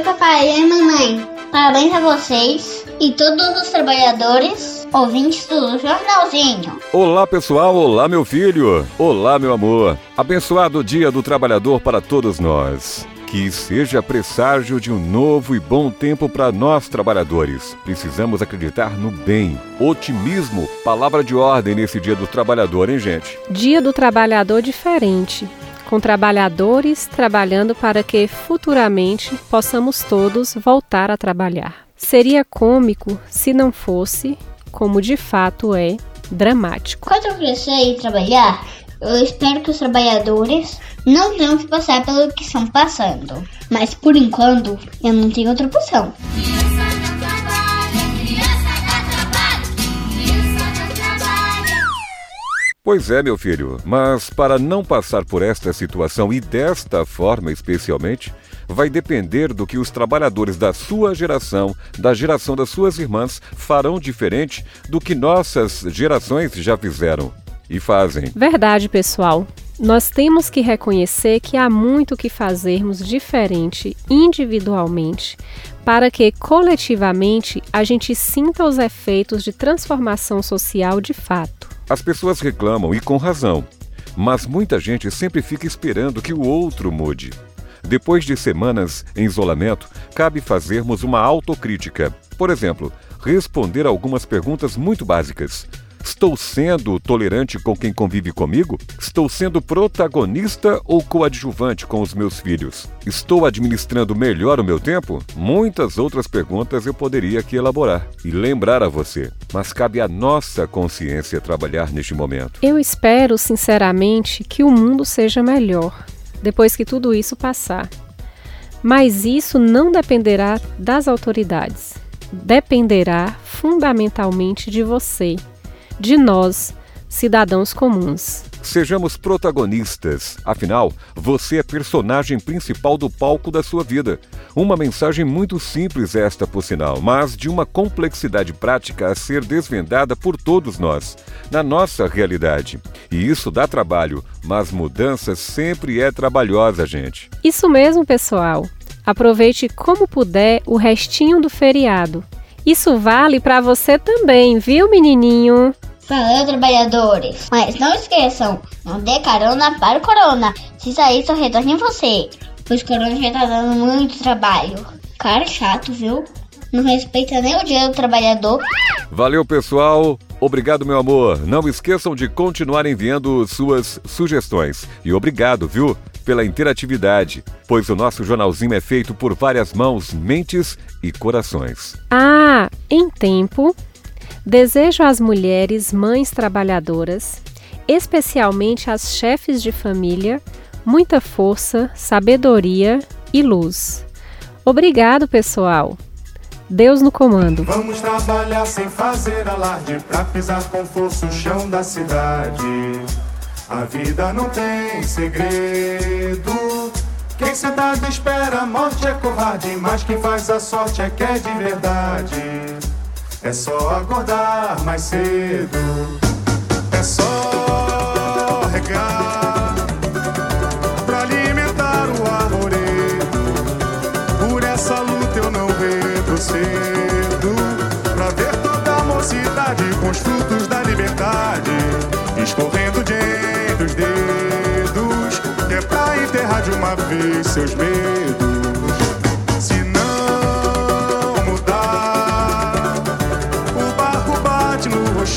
Oi, papai e mamãe. Parabéns a vocês e todos os trabalhadores ouvintes do Jornalzinho. Olá, pessoal. Olá, meu filho. Olá, meu amor. Abençoado Dia do Trabalhador para todos nós. Que seja presságio de um novo e bom tempo para nós trabalhadores. Precisamos acreditar no bem. Otimismo, palavra de ordem nesse Dia do Trabalhador, hein, gente? Dia do Trabalhador diferente, com trabalhadores trabalhando para que futuramente possamos todos voltar a trabalhar. Seria cômico se não fosse, como de fato é, dramático. Quando eu crescer e trabalhar, eu espero que os trabalhadores não tenham que passar pelo que estão passando. Mas por enquanto, eu não tenho outra opção. Pois é, meu filho, mas para não passar por esta situação e desta forma especialmente, vai depender do que os trabalhadores da sua geração, da geração das suas irmãs, farão diferente do que nossas gerações já fizeram e fazem. Verdade, pessoal. Nós temos que reconhecer que há muito que fazermos diferente individualmente para que coletivamente a gente sinta os efeitos de transformação social de fato. As pessoas reclamam e com razão, mas muita gente sempre fica esperando que o outro mude. Depois de semanas em isolamento, cabe fazermos uma autocrítica. Por exemplo, responder algumas perguntas muito básicas. Estou sendo tolerante com quem convive comigo? Estou sendo protagonista ou coadjuvante com os meus filhos? Estou administrando melhor o meu tempo? Muitas outras perguntas eu poderia aqui elaborar e lembrar a você, mas cabe à nossa consciência trabalhar neste momento. Eu espero, sinceramente, que o mundo seja melhor depois que tudo isso passar. Mas isso não dependerá das autoridades. Dependerá fundamentalmente de você de nós, cidadãos comuns. Sejamos protagonistas. Afinal, você é personagem principal do palco da sua vida. Uma mensagem muito simples esta, por sinal, mas de uma complexidade prática a ser desvendada por todos nós, na nossa realidade. E isso dá trabalho, mas mudança sempre é trabalhosa, gente. Isso mesmo, pessoal. Aproveite como puder o restinho do feriado. Isso vale para você também, viu, menininho? Valeu, trabalhadores! Mas não esqueçam, não dê carona para o Corona. Se sair, só retorne em você. Pois o Corona já tá dando muito trabalho. Cara chato, viu? Não respeita nem o dia do trabalhador. Valeu, pessoal! Obrigado, meu amor. Não esqueçam de continuar enviando suas sugestões. E obrigado, viu, pela interatividade, pois o nosso jornalzinho é feito por várias mãos, mentes e corações. Ah, em tempo Desejo às mulheres mães trabalhadoras, especialmente às chefes de família, muita força, sabedoria e luz. Obrigado, pessoal. Deus no comando. Vamos trabalhar sem fazer alarde pra pisar com força o chão da cidade. A vida não tem segredo. Quem sentado espera a morte é covarde, mas quem faz a sorte é que é de verdade. É só acordar mais cedo. É só regar pra alimentar o arvoredo. Por essa luta eu não retrocedo. Pra ver toda a mocidade com os frutos da liberdade escorrendo de entre os dedos. Que é pra enterrar de uma vez seus medos.